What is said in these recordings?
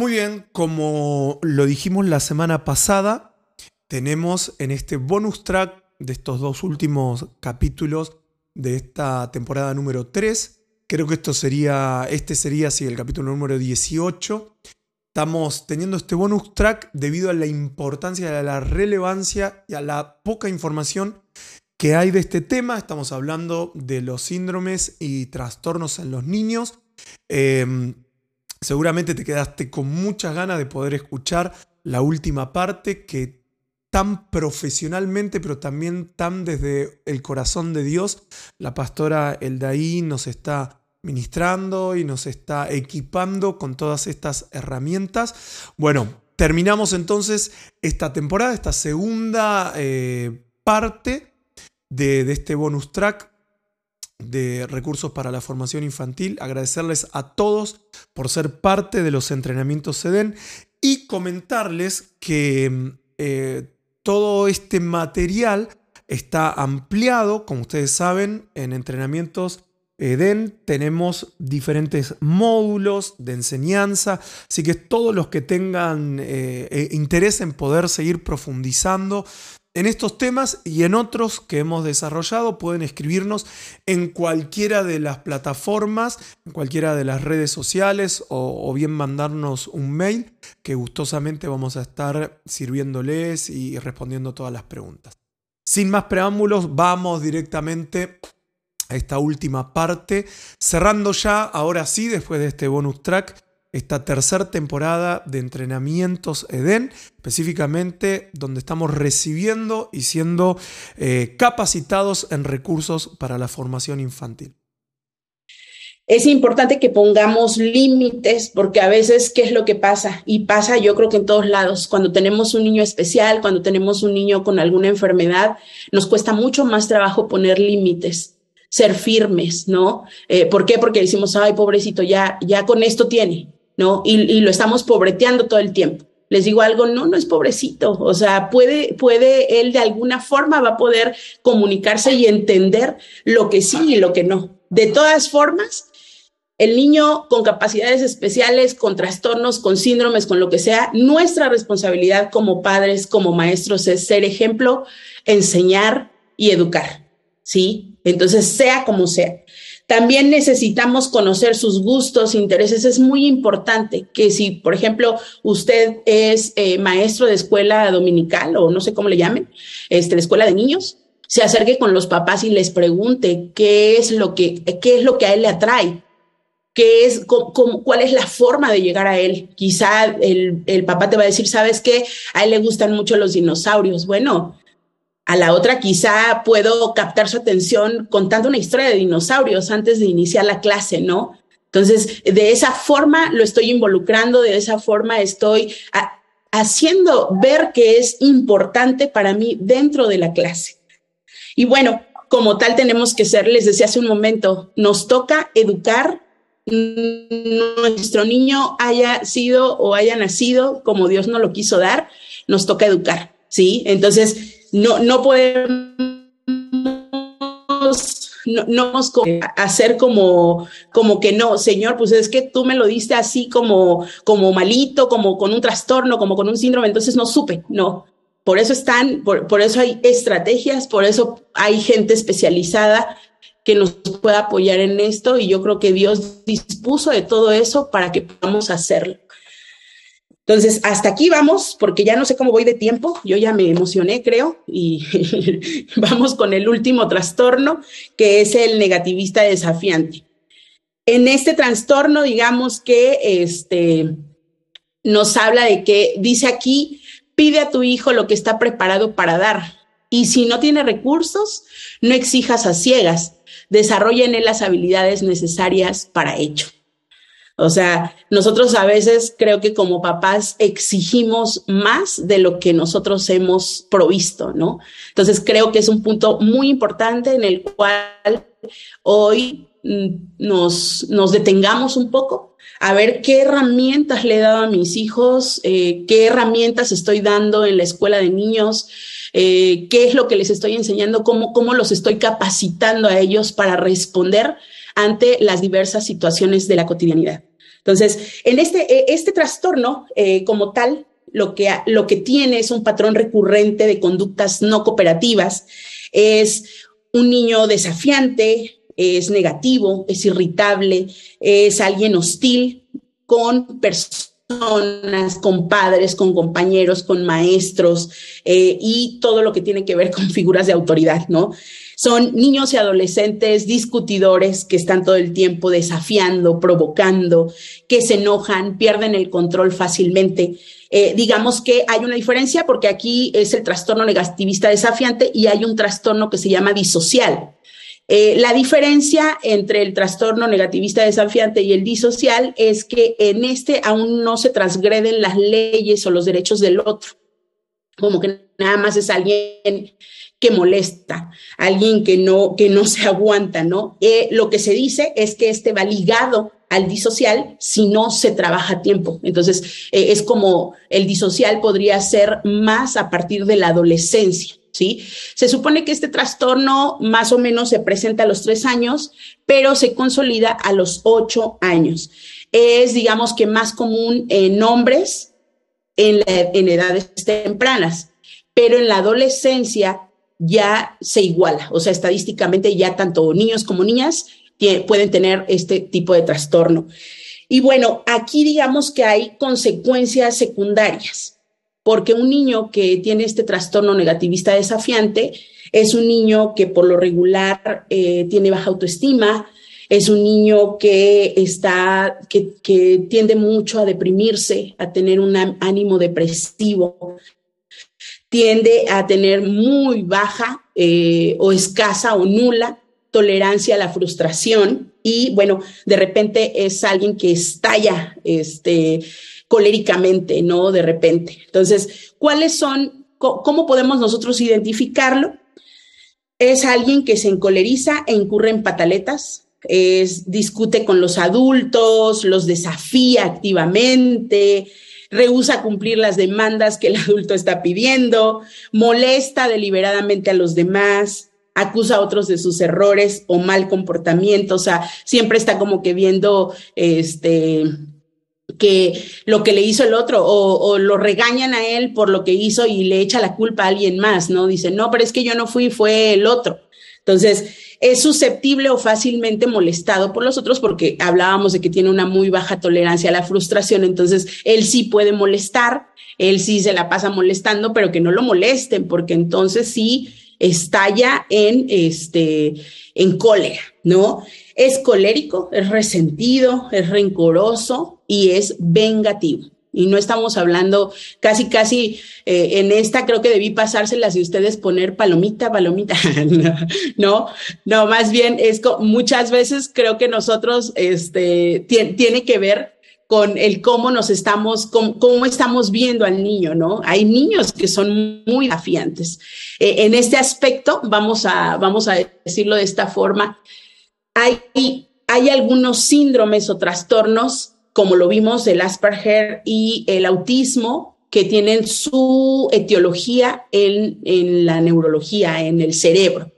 Muy bien, como lo dijimos la semana pasada, tenemos en este bonus track de estos dos últimos capítulos de esta temporada número 3, creo que esto sería, este sería sí, el capítulo número 18. Estamos teniendo este bonus track debido a la importancia, a la relevancia y a la poca información que hay de este tema. Estamos hablando de los síndromes y trastornos en los niños. Em, Seguramente te quedaste con muchas ganas de poder escuchar la última parte que tan profesionalmente, pero también tan desde el corazón de Dios, la pastora Eldaí nos está ministrando y nos está equipando con todas estas herramientas. Bueno, terminamos entonces esta temporada, esta segunda eh, parte de, de este bonus track de recursos para la formación infantil. Agradecerles a todos por ser parte de los entrenamientos SEDEN y comentarles que eh, todo este material está ampliado, como ustedes saben, en entrenamientos EDEN tenemos diferentes módulos de enseñanza, así que todos los que tengan eh, eh, interés en poder seguir profundizando en estos temas y en otros que hemos desarrollado pueden escribirnos en cualquiera de las plataformas, en cualquiera de las redes sociales o, bien mandarnos un mail que gustosamente vamos a estar sirviéndoles y respondiendo todas las preguntas. Sin más preámbulos, vamos directamente a esta última parte, cerrando ya, ahora sí, después de este bonus track, esta tercera temporada de entrenamientos EDEN, específicamente donde estamos recibiendo y siendo eh, capacitados en recursos para la formación infantil. Es importante que pongamos límites porque a veces, ¿qué es lo que pasa? Y pasa yo creo que en todos lados. Cuando tenemos un niño especial, cuando tenemos un niño con alguna enfermedad, nos cuesta mucho más trabajo poner límites ser firmes, ¿no? Eh, ¿Por qué? Porque decimos, ay, pobrecito, ya, ya con esto tiene, ¿no? Y, lo estamos pobreteando todo el tiempo. Les digo algo, no, no es pobrecito, o sea, puede, puede, él de alguna forma va a poder comunicarse y entender lo que sí y lo que no. De todas formas, el niño con capacidades especiales, con trastornos, con síndromes, con lo que sea, nuestra responsabilidad como padres, como maestros es ser ejemplo, enseñar y educar, ¿sí? Entonces, sea como sea. También necesitamos conocer sus gustos, intereses. Es muy importante que si, por ejemplo, usted es eh, maestro de escuela dominical o no sé cómo le llamen, este, de escuela de niños, se acerque con los papás y les pregunte qué es lo que, qué es lo que a él le atrae, qué es, cuál es la forma de llegar a él. Quizá el, el papá te va a decir, ¿sabes qué? A él le gustan mucho los dinosaurios. Bueno, a la otra quizá puedo captar su atención contando una historia de dinosaurios antes de iniciar la clase, ¿no? Entonces, de esa forma lo estoy involucrando, de esa forma estoy haciendo ver que es importante para mí dentro de la clase. Y bueno, como tal tenemos que ser, les decía hace un momento, nos toca educar nuestro niño haya sido o haya nacido como Dios nos lo quiso dar, nos toca educar, ¿sí? Entonces, no, no podemos no, no hacer como, como que no, Señor, pues es que tú me lo diste así como, como malito, como con un trastorno, como con un síndrome, entonces no supe, no. Por eso están, por, por eso hay estrategias, por eso hay gente especializada que nos pueda apoyar en esto y yo creo que Dios dispuso de todo eso para que podamos hacerlo. Entonces, hasta aquí vamos, porque ya no sé cómo voy de tiempo, yo ya me emocioné, creo, y vamos con el último trastorno, que es el negativista desafiante. En este trastorno, digamos que este, nos habla de que, dice aquí, pide a tu hijo lo que está preparado para dar, y si no tiene recursos, no exijas a ciegas, desarrolla en él las habilidades necesarias para ello. O sea, nosotros a veces creo que como papás exigimos más de lo que nosotros hemos provisto, ¿no? Entonces creo que es un punto muy importante en el cual hoy mm, nos, detengamos un poco a ver qué herramientas le he dado a mis hijos, eh, qué herramientas estoy dando en la escuela de niños, eh, qué es lo que les estoy enseñando, cómo, cómo los estoy capacitando a ellos para responder ante las diversas situaciones de la cotidianidad. Entonces, en este, e, este trastorno eh, como tal, lo que, lo que tiene es un patrón recurrente de conductas no cooperativas, es un niño desafiante, es negativo, es irritable, es alguien hostil con personas, con padres, con compañeros, con maestros eh, y todo lo que tiene que ver con figuras de autoridad, ¿no? Son niños y adolescentes discutidores que están todo el tiempo desafiando, provocando, que se enojan, pierden el control fácilmente. Eh, digamos que hay una diferencia porque aquí es el trastorno negativista desafiante y hay un trastorno que se llama disocial. Eh, la diferencia entre el trastorno negativista desafiante y el disocial es que en este aún no se transgreden las leyes o los derechos del otro, como que nada más es alguien que molesta, alguien que no, que no se aguanta, ¿no? Eh, lo que se dice es que este va ligado al disocial si no se trabaja a tiempo. Entonces, eh, es como el disocial podría ser más a partir de la adolescencia. ¿Sí? Se supone que este trastorno más o menos se presenta a los tres años, pero se consolida a los ocho años. Es, digamos que más común en hombres en, en edades tempranas, pero en la adolescencia ya se iguala, o sea, estadísticamente ya tanto niños como niñas pueden tener este tipo de trastorno. Y bueno, aquí digamos que hay consecuencias secundarias, porque un niño que tiene este trastorno negativista desafiante es un niño que por lo regular eh, tiene baja autoestima, es un niño que está, que, que tiende mucho a deprimirse, a tener un ánimo depresivo, tiende a tener muy baja eh, o escasa o nula tolerancia a la frustración y bueno, de repente es alguien que estalla este, coléricamente, ¿no? De repente. Entonces, ¿cuáles son, cómo podemos nosotros identificarlo? Es alguien que se encoleriza e incurre en pataletas, es, discute con los adultos, los desafía activamente, rehúsa cumplir las demandas que el adulto está pidiendo, molesta deliberadamente a los demás, acusa a otros de sus errores o mal comportamiento, o sea, siempre está como que viendo este que lo que le hizo el otro o, o, lo regañan a él por lo que hizo y le echa la culpa a alguien más, ¿no? Dice, no, pero es que yo no fui, fue el otro. Entonces, es susceptible o fácilmente molestado por los otros porque hablábamos de que tiene una muy baja tolerancia a la frustración, entonces él sí puede molestar, él sí se la pasa molestando, pero que no lo molesten porque entonces sí estalla en este en cólera, ¿no? Es colérico, es resentido, es rencoroso y es vengativo. Y no estamos hablando casi, casi eh, en esta, creo que debí pasárselas y ustedes poner palomita, palomita. no, no, más bien es muchas veces creo que nosotros, este, tiene que ver con el cómo nos estamos, cómo, estamos viendo al niño, ¿no? Hay niños que son muy afiantes. Eh, en este aspecto, vamos a, vamos a decirlo de esta forma, hay, hay algunos síndromes o trastornos como lo vimos, el Asperger y el autismo, que tienen su etiología en, en la neurología, en el cerebro.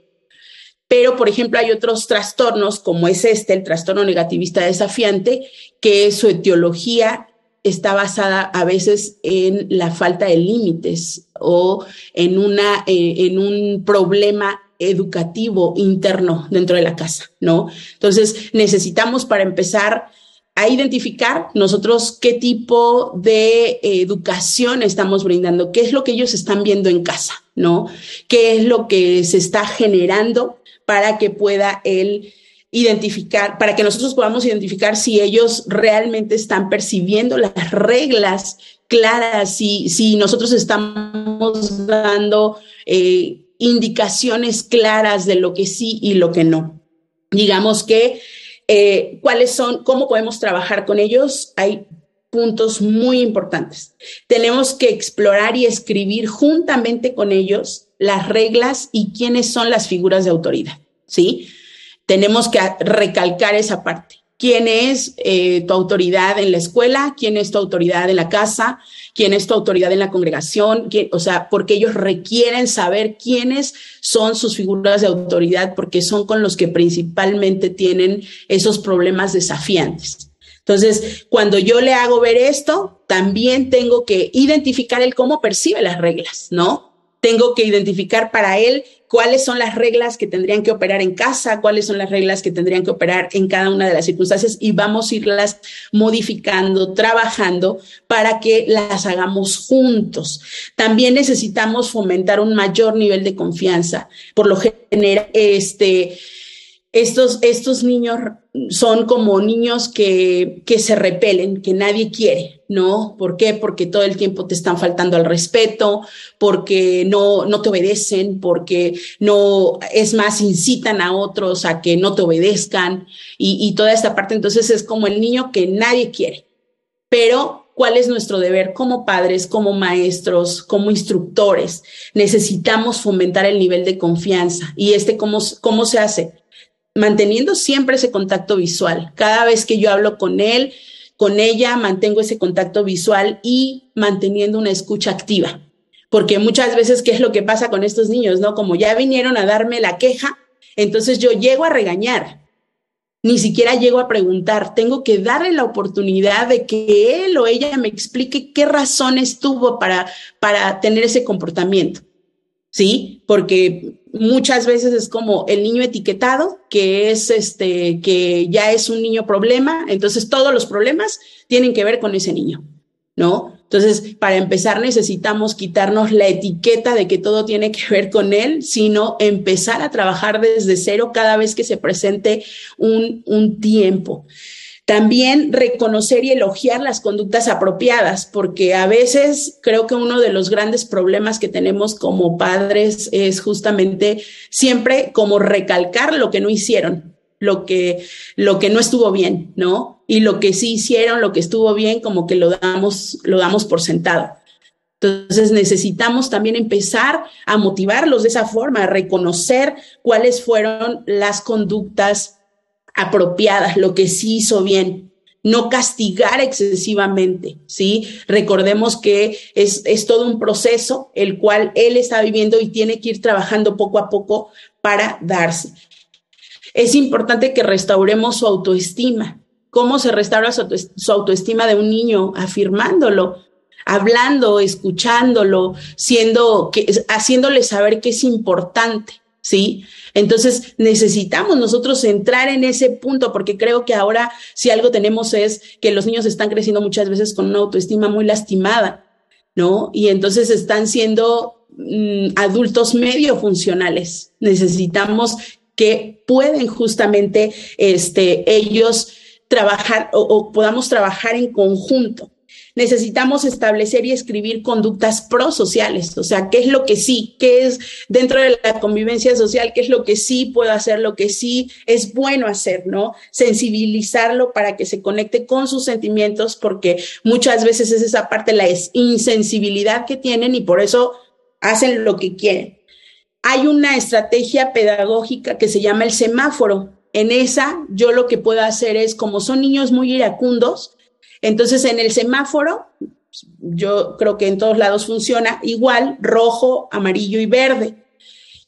Pero, por ejemplo, hay otros trastornos, como es este, el trastorno negativista desafiante, que su etiología está basada a veces en la falta de límites o en, una, eh, en un problema educativo interno dentro de la casa, ¿no? Entonces, necesitamos para empezar a identificar nosotros qué tipo de educación estamos brindando, qué es lo que ellos están viendo en casa, ¿no? ¿Qué es lo que se está generando para que pueda él identificar, para que nosotros podamos identificar si ellos realmente están percibiendo las reglas claras, si, si nosotros estamos dando eh, indicaciones claras de lo que sí y lo que no. Digamos que eh, cuáles son, cómo podemos trabajar con ellos. Hay puntos muy importantes. Tenemos que explorar y escribir juntamente con ellos las reglas y quiénes son las figuras de autoridad, ¿sí? Tenemos que recalcar esa parte quién es eh, tu autoridad en la escuela, quién es tu autoridad en la casa, quién es tu autoridad en la congregación, o sea, porque ellos requieren saber quiénes son sus figuras de autoridad, porque son con los que principalmente tienen esos problemas desafiantes. Entonces, cuando yo le hago ver esto, también tengo que identificar el cómo percibe las reglas, ¿no? Tengo que identificar para él cuáles son las reglas que tendrían que operar en casa, cuáles son las reglas que tendrían que operar en cada una de las circunstancias y vamos a irlas modificando, trabajando para que las hagamos juntos. También necesitamos fomentar un mayor nivel de confianza. Por lo general, este, estos, estos niños son como niños que, que se repelen, que nadie quiere, ¿no? ¿Por qué? Porque todo el tiempo te están faltando al respeto, porque no, no te obedecen, porque no, es más, incitan a otros a que no te obedezcan y, toda esta parte. Entonces es como el niño que nadie quiere. Pero cuál es nuestro deber como padres, como maestros, como instructores. Necesitamos fomentar el nivel de confianza. ¿Y este cómo, cómo se hace? Manteniendo siempre ese contacto visual. Cada vez que yo hablo con él, con ella, mantengo ese contacto visual y manteniendo una escucha activa. Porque muchas veces, ¿qué es lo que pasa con estos niños? ¿No? Como ya vinieron a darme la queja, entonces yo llego a regañar. Ni siquiera llego a preguntar. Tengo que darle la oportunidad de que él o ella me explique qué razones tuvo para, para tener ese comportamiento. ¿sí? Porque muchas veces es como el niño etiquetado, que es este, que ya es un niño problema, entonces todos los problemas tienen que ver con ese niño, ¿no? Entonces, para empezar, necesitamos quitarnos la etiqueta de que todo tiene que ver con él, sino empezar a trabajar desde cero cada vez que se presente un, un tiempo. También reconocer y elogiar las conductas apropiadas, porque a veces creo que uno de los grandes problemas que tenemos como padres es justamente siempre como recalcar lo que no hicieron, lo que, lo que no estuvo bien, ¿no? Y lo que sí hicieron, lo que estuvo bien, como que lo damos, lo damos por sentado. Entonces necesitamos también empezar a motivarlos de esa forma, a reconocer cuáles fueron las conductas apropiadas, lo que sí hizo bien, no castigar excesivamente, ¿sí? Recordemos que es, es, todo un proceso el cual él está viviendo y tiene que ir trabajando poco a poco para darse. Es importante que restauremos su autoestima. ¿Cómo se restaura su autoestima de un niño? Afirmándolo, hablando, escuchándolo, siendo, que, haciéndole saber que es importante. ¿sí? Entonces necesitamos nosotros entrar en ese punto porque creo que ahora si algo tenemos es que los niños están creciendo muchas veces con una autoestima muy lastimada, ¿no? Y entonces están siendo mm, adultos medio funcionales. Necesitamos que pueden justamente este, ellos trabajar o podamos trabajar en conjunto necesitamos establecer y escribir conductas prosociales, o sea, qué es lo que sí, qué es dentro de la convivencia social, qué es lo que sí puedo hacer, lo que sí es bueno hacer, ¿no? Sensibilizarlo para que se conecte con sus sentimientos, porque muchas veces es esa parte, la insensibilidad que tienen y por eso hacen lo que quieren. Hay una estrategia pedagógica que se llama el semáforo. En esa, yo lo que puedo hacer es, como son niños muy iracundos, entonces, en el semáforo, yo creo que en todos lados funciona igual, rojo, amarillo y verde.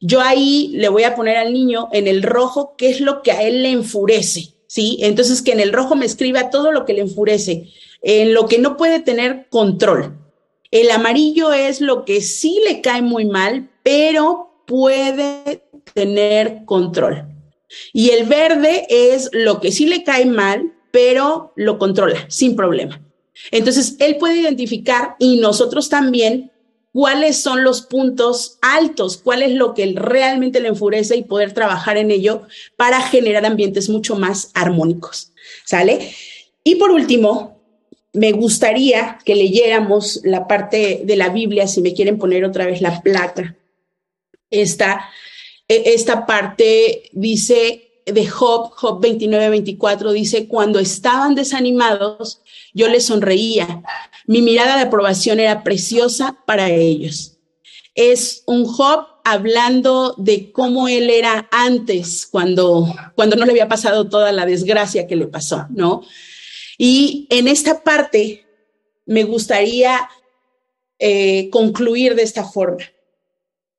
Yo ahí le voy a poner al niño en el rojo qué es lo que a él le enfurece, ¿sí? Entonces, que en el rojo me escriba todo lo que le enfurece, en lo que no puede tener control. El amarillo es lo que sí le cae muy mal, pero puede tener control. Y el verde es lo que sí le cae mal, pero lo controla sin problema. Entonces, él puede identificar y nosotros también cuáles son los puntos altos, cuál es lo que realmente le enfurece y poder trabajar en ello para generar ambientes mucho más armónicos. ¿Sale? Y por último, me gustaría que leyéramos la parte de la Biblia, si me quieren poner otra vez la placa. Esta, e, esta parte dice, de Job, Job 29, 24, dice, cuando estaban desanimados, yo les sonreía. Mi mirada de aprobación era preciosa para ellos. Es un Job hablando de cómo él era antes, cuando, cuando no le había pasado toda la desgracia que le pasó, ¿no? Y en esta parte me gustaría eh, concluir de esta forma,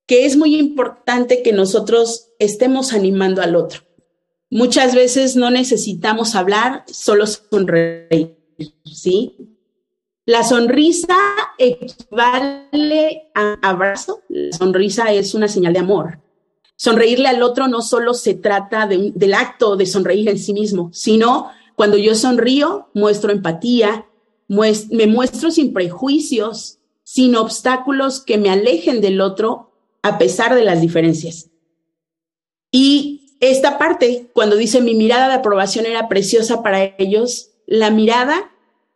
que es muy importante que nosotros estemos animando al otro Muchas veces no necesitamos hablar, solo sonreír, ¿sí? La sonrisa equivale a abrazo. La sonrisa es una señal de amor. Sonreírle al otro no solo se trata del acto de sonreír en sí mismo, sino cuando yo sonrío, muestro empatía, me muestro sin prejuicios, sin obstáculos que me alejen del otro a pesar de las diferencias. Y esta parte, cuando dice mi mirada de aprobación era preciosa para ellos, la mirada,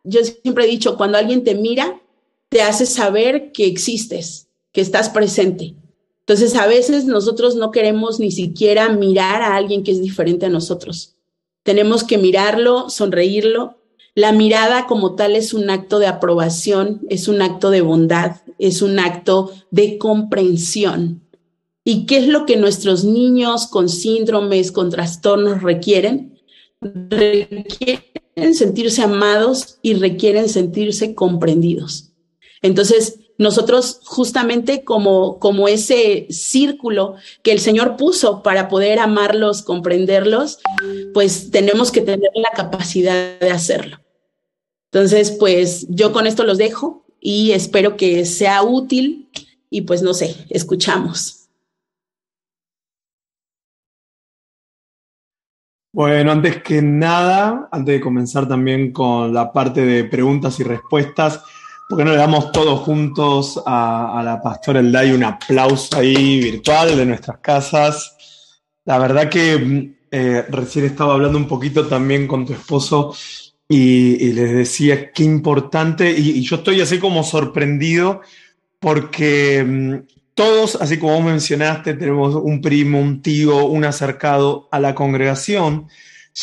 yo siempre he dicho, cuando alguien te mira, te hace saber que existes, que estás presente. Entonces, a veces nosotros no queremos ni siquiera mirar a alguien que es diferente a nosotros. Tenemos que mirarlo, sonreírlo. La mirada como tal es un acto de aprobación, es un acto de bondad, es un acto de comprensión. ¿Y qué es lo que nuestros niños con síndromes, con trastornos requieren? Requieren sentirse amados y requieren sentirse comprendidos. Entonces, nosotros justamente como, como ese círculo que el Señor puso para poder amarlos, comprenderlos, pues tenemos que tener la capacidad de hacerlo. Entonces, pues yo con esto los dejo y espero que sea útil y pues no sé, escuchamos. Bueno, antes que nada, antes de comenzar también con la parte de preguntas y respuestas, ¿Por qué no le damos todos juntos a, la pastora Elday un aplauso ahí virtual de nuestras casas? La verdad que eh, recién estaba hablando un poquito también con tu esposo y, les decía qué importante, y, yo estoy así como sorprendido porque mm, todos, así como mencionaste, tenemos un primo, un tío, un acercado a la congregación,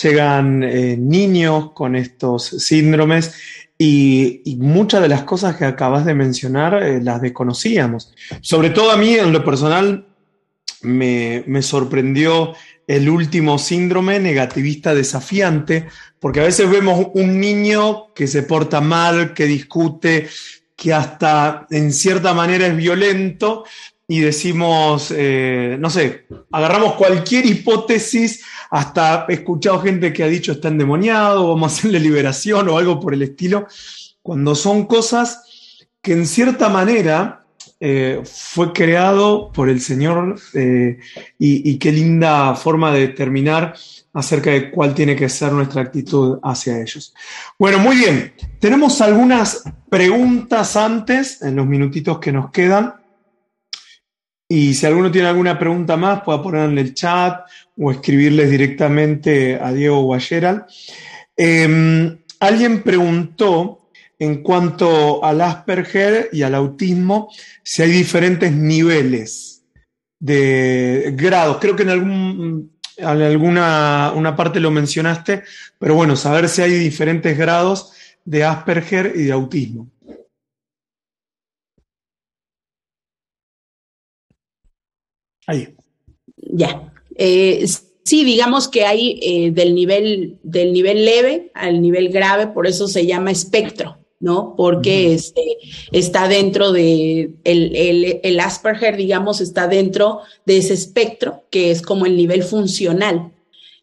llegan eh, niños con estos síndromes y, muchas de las cosas que acabas de mencionar eh, las desconocíamos. Sobre todo a mí, en lo personal, me, sorprendió el último síndrome negativista desafiante, porque a veces vemos un niño que se porta mal, que discute, que hasta en cierta manera es violento, y decimos, eh, no sé, agarramos cualquier hipótesis hasta he escuchado gente que ha dicho está endemoniado, vamos a hacerle liberación o algo por el estilo, cuando son cosas que en cierta manera eh, fue creado por el Señor eh, y, qué linda forma de determinar acerca de cuál tiene que ser nuestra actitud hacia ellos. Bueno, muy bien, tenemos algunas preguntas antes, en los minutitos que nos quedan. Y si alguno tiene alguna pregunta más, puede poner en el chat o escribirles directamente a Diego o. Em, alguien preguntó en cuanto al Asperger y al autismo, si hay diferentes niveles de grados. Creo que en, algún, alguna una parte lo mencionaste, pero bueno, saber si hay diferentes grados de Asperger y de autismo. Ahí. Ya. Eh, sí, digamos que hay eh, del, nivel, del nivel leve al nivel grave, por eso se llama espectro, ¿no? Porque este, está dentro de, el, el, el Asperger, digamos, está dentro de ese espectro, que es como el nivel funcional.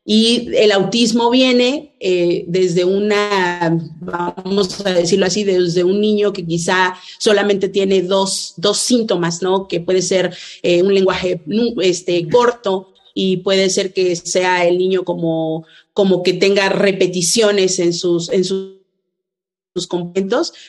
Y el autismo viene eh, desde una, vamos a decirlo así, desde un niño que quizá solamente tiene dos, dos síntomas, ¿no? Que puede ser eh, un lenguaje este, corto y puede ser que sea el niño como, como que tenga repeticiones en sus, en sus, sus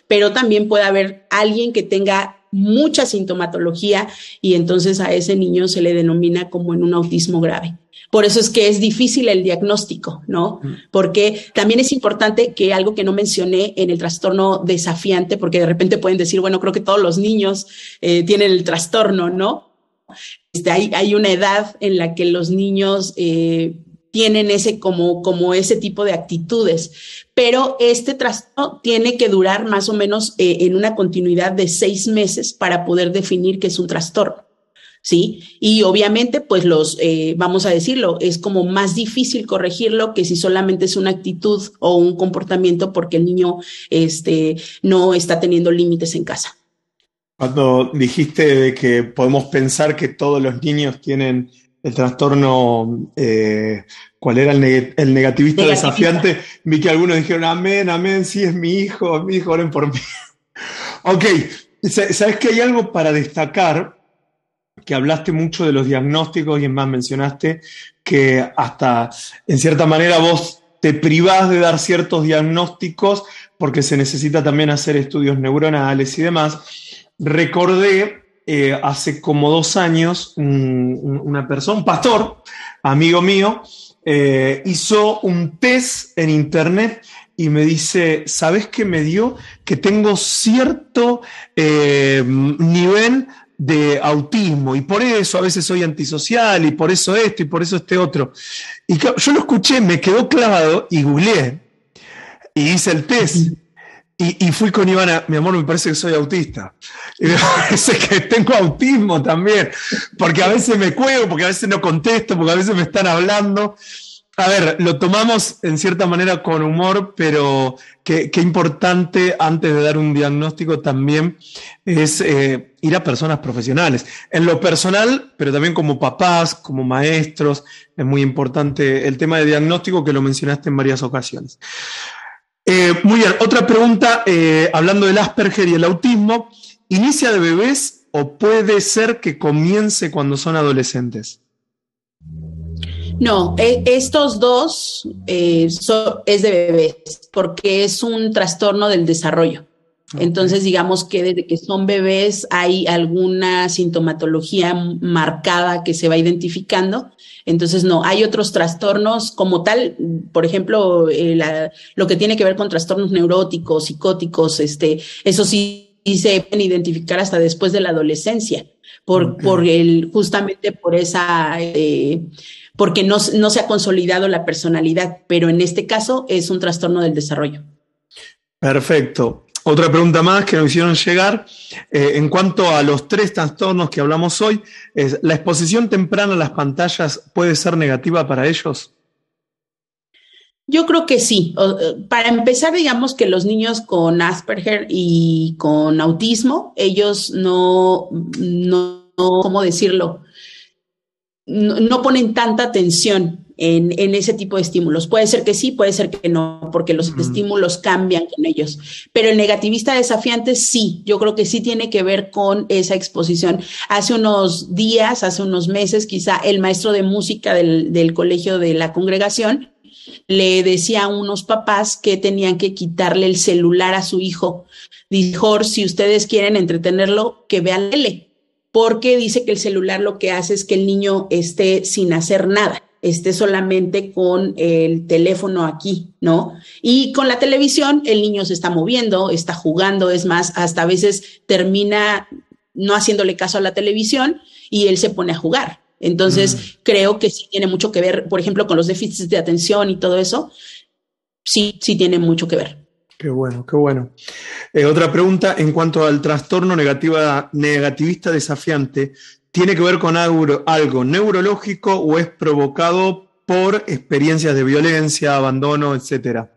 pero también puede haber alguien que tenga mucha sintomatología y entonces a ese niño se le denomina como en un autismo grave. Por eso es que es difícil el diagnóstico, ¿no? Porque también es importante que algo que no mencioné en el trastorno desafiante, porque de repente pueden decir, bueno, creo que todos los niños eh, tienen el trastorno, ¿no? Este, hay, hay, una edad en la que los niños eh, tienen ese como, como ese tipo de actitudes. Pero este trastorno tiene que durar más o menos eh, en una continuidad de seis meses para poder definir que es un trastorno. ¿sí? Y obviamente, pues los, eh, vamos a decirlo, es como más difícil corregirlo que si solamente es una actitud o un comportamiento porque el niño este, no está teniendo límites en casa. Cuando dijiste de que podemos pensar que todos los niños tienen el trastorno, eh, ¿cuál era el, negativista, desafiante? Vi que algunos dijeron, amén, amén, sí es mi hijo, mi hijo, oren por mí. ok, ¿sabes que hay algo para destacar? Que hablaste mucho de los diagnósticos y en más mencionaste que hasta en cierta manera vos te privás de dar ciertos diagnósticos porque se necesita también hacer estudios neuronales y demás. Recordé eh, hace como dos años una persona, un pastor, amigo mío, eh, hizo un test en internet y me dice, ¿sabes qué me dio? Que tengo cierto eh, nivel de autismo y por eso a veces soy antisocial y por eso esto y por eso este otro. Y yo lo escuché, me quedó clavado y googleé y hice el test. Y, fui con Ivana, mi amor, me parece que soy autista. Y me parece que tengo autismo también, porque a veces me cuelgo, porque a veces no contesto, porque a veces me están hablando. A ver, lo tomamos en cierta manera con humor, pero qué, importante antes de dar un diagnóstico también es eh, ir a personas profesionales. En lo personal, pero también como papás, como maestros, es muy importante el tema de diagnóstico que lo mencionaste en varias ocasiones. Eh, muy bien, otra pregunta, eh, hablando del Asperger y el autismo, ¿inicia de bebés o puede ser que comience cuando son adolescentes? No, e, estos dos eh, es de bebés, porque es un trastorno del desarrollo. Entonces, digamos que desde que son bebés hay alguna sintomatología marcada que se va identificando. Entonces, no, hay otros trastornos como tal, por ejemplo, eh, lo que tiene que ver con trastornos neuróticos, psicóticos, este, eso sí, se pueden identificar hasta después de la adolescencia, por, por el, justamente por esa, eh, porque no, no se ha consolidado la personalidad, pero en este caso es un trastorno del desarrollo. Perfecto. Otra pregunta más que nos hicieron llegar eh, en cuanto a los tres trastornos que hablamos hoy, ¿la exposición temprana a las pantallas puede ser negativa para ellos? Yo creo que sí. Eh, para empezar, digamos que los niños con Asperger y con autismo, ellos no, no, ¿cómo decirlo? no ponen tanta atención en, ese tipo de estímulos. Puede ser que sí, puede ser que no, porque los estímulos cambian con ellos. Pero el negativista desafiante sí, yo creo que sí tiene que ver con esa exposición. Hace unos días, hace unos meses, quizá el maestro de música del, del colegio de la congregación le decía a unos papás que tenían que quitarle el celular a su hijo. Dijo, si ustedes quieren entretenerlo, que vean L, porque dice que el celular lo que hace es que el niño esté sin hacer nada esté solamente con el teléfono aquí, ¿no? Y con la televisión el niño se está moviendo, está jugando, es más, hasta a veces termina no haciéndole caso a la televisión y él se pone a jugar. Entonces, mm. creo que sí tiene mucho que ver, por ejemplo, con los déficits de atención y todo eso, sí, sí tiene mucho que ver. Qué bueno, qué bueno. Eh, otra pregunta en cuanto al trastorno negativa, negativista desafiante. ¿Tiene que ver con algo, algo neurológico o es provocado por experiencias de violencia, abandono, etcétera?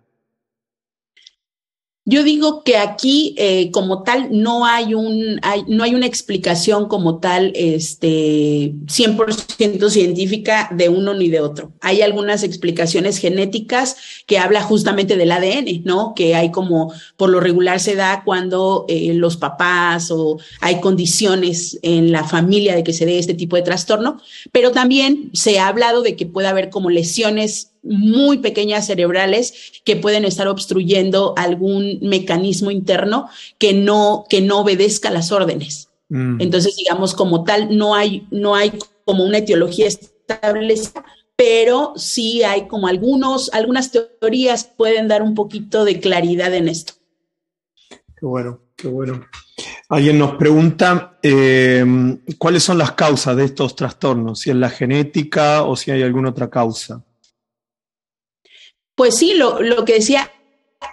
Yo digo que aquí, eh, como tal, no hay, un, no hay una explicación como tal este, 100% científica de uno ni de otro. Hay algunas explicaciones genéticas que habla justamente del ADN, ¿no? Que hay como, por lo regular se da cuando eh, los papás o hay condiciones en la familia de que se dé este tipo de trastorno, pero también se ha hablado de que puede haber como lesiones muy pequeñas cerebrales que pueden estar obstruyendo algún mecanismo interno que no, que no obedezca las órdenes. Mm. Entonces, digamos, como tal, no hay, no hay como una etiología establecida, pero sí hay como algunos, algunas teorías pueden dar un poquito de claridad en esto. Qué bueno, qué bueno. Alguien nos pregunta eh, cuáles son las causas de estos trastornos, si es la genética o si hay alguna otra causa. Pues sí, lo, que decía,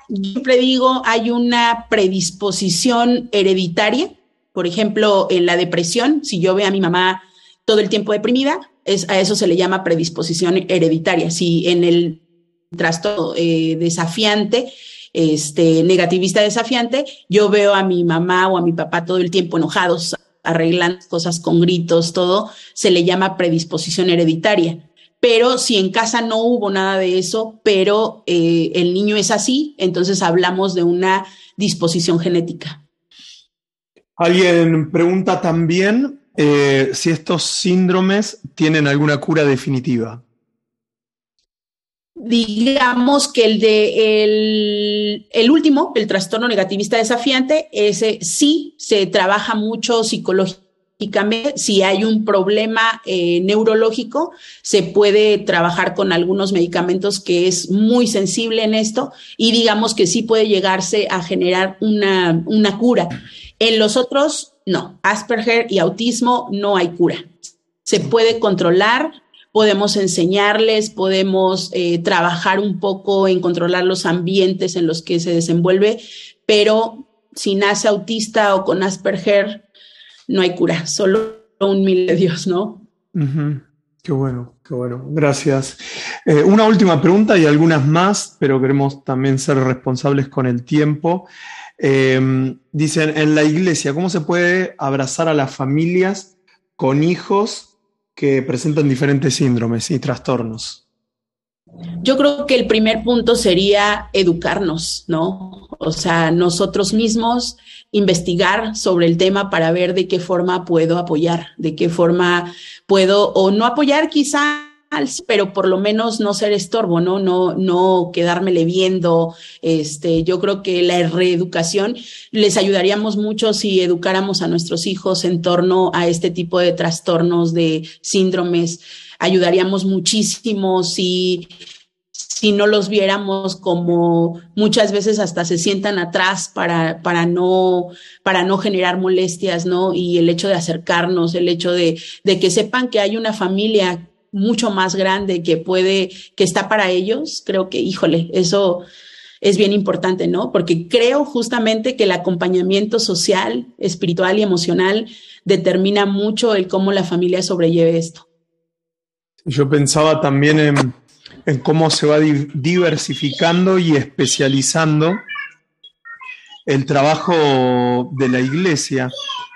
siempre digo, hay una predisposición hereditaria. Por ejemplo, en la depresión, si yo veo a mi mamá todo el tiempo deprimida, es, a eso se le llama predisposición hereditaria. Si en el trastorno eh, desafiante, este, negativista desafiante, yo veo a mi mamá o a mi papá todo el tiempo enojados, arreglando cosas con gritos, todo, se le llama predisposición hereditaria. Pero si en casa no hubo nada de eso, pero eh, el niño es así, entonces hablamos de una disposición genética. Alguien pregunta también eh, si estos síndromes tienen alguna cura definitiva. Digamos que el de el, el, último, el trastorno negativista desafiante, ese sí se trabaja mucho psicológicamente. Si hay un problema eh, neurológico, se puede trabajar con algunos medicamentos que es muy sensible en esto y digamos que sí puede llegarse a generar una, una cura. En los otros, no. Asperger y autismo no hay cura. Se puede controlar, podemos enseñarles, podemos eh, trabajar un poco en controlar los ambientes en los que se desenvuelve, pero si nace autista o con Asperger, no hay cura, solo un mil de Dios, ¿no? Qué bueno, qué bueno. Gracias. Eh, una última pregunta y algunas más, pero queremos también ser responsables con el tiempo. Em, dicen, en la iglesia, ¿cómo se puede abrazar a las familias con hijos que presentan diferentes síndromes y trastornos? Yo creo que el primer punto sería educarnos, ¿no? O sea, nosotros mismos investigar sobre el tema para ver de qué forma puedo apoyar, de qué forma puedo o no apoyar quizá pero por lo menos no ser estorbo, ¿no? No, no quedármele viendo. Este, yo creo que la reeducación les ayudaríamos mucho si educáramos a nuestros hijos en torno a este tipo de trastornos, de síndromes. Ayudaríamos muchísimo si si no los viéramos como muchas veces hasta se sientan atrás para, para, no, para no generar molestias, ¿no? Y el hecho de acercarnos, el hecho de, de que sepan que hay una familia mucho más grande que puede, que está para ellos, creo que, híjole, eso es bien importante, ¿no? Porque creo justamente que el acompañamiento social, espiritual y emocional determina mucho el cómo la familia sobrelleve esto. Yo pensaba también en, cómo se va diversificando y especializando el trabajo de la iglesia.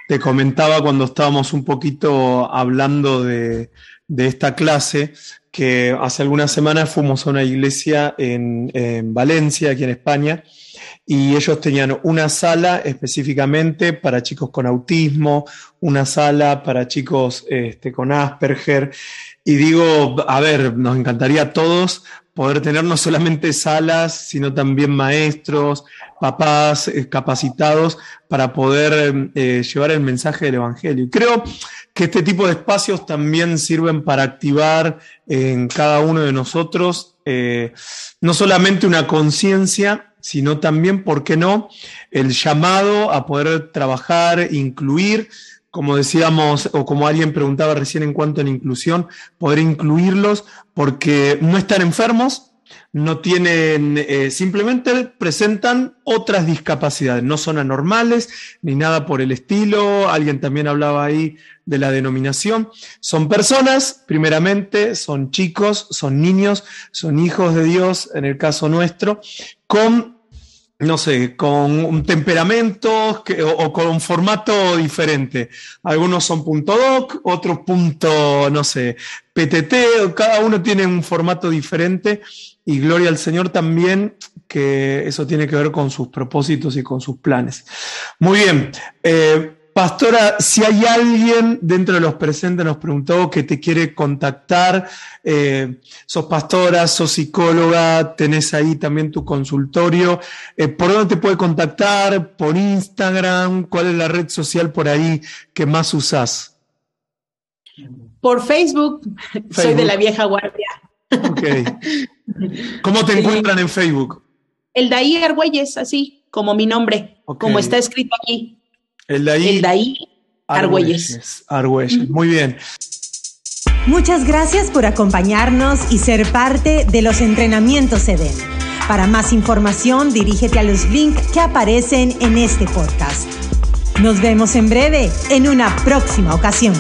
Te comentaba cuando estábamos un poquito hablando de, de esta clase que hace algunas semanas fuimos a una iglesia en, Valencia, aquí en España, y ellos tenían una sala específicamente para chicos con autismo, una sala para chicos este, con Asperger. Y digo, a ver, nos encantaría a todos poder tener no solamente salas, sino también maestros, papás eh, capacitados para poder eh, llevar el mensaje del Evangelio. Y creo que este tipo de espacios también sirven para activar en cada uno de nosotros eh, no solamente una conciencia, sino también, ¿por qué no?, el llamado a poder trabajar, incluir, como decíamos, o como alguien preguntaba recién en cuanto a la inclusión, poder incluirlos porque no están enfermos, no tienen, eh, simplemente presentan otras discapacidades, no son anormales ni nada por el estilo. Alguien también hablaba ahí de la denominación. Son personas, primeramente, son chicos, son niños, son hijos de Dios, en el caso nuestro, con no sé, con un temperamento o, con un formato diferente. Algunos son punto .doc, otros punto, no sé, PTT, cada uno tiene un formato diferente y gloria al Señor también que eso tiene que ver con sus propósitos y con sus planes. Muy bien. Eh, Pastora, si hay alguien dentro de los presentes, nos preguntó que te quiere contactar, eh, sos pastora, sos psicóloga, tenés ahí también tu consultorio. Eh, ¿Por dónde te puede contactar? ¿Por Instagram? ¿Cuál es la red social por ahí que más usás? Por Facebook, soy de la vieja guardia. Ok. ¿Cómo te encuentran en Facebook? El Daí Argüelles, así como mi nombre, como está escrito aquí. El de ahí. El de ahí, Argüelles. Argüelles. Muy bien. Muchas gracias por acompañarnos y ser parte de los entrenamientos EDEN. Para más información, dirígete a los links que aparecen en este podcast. Nos vemos en breve en una próxima ocasión.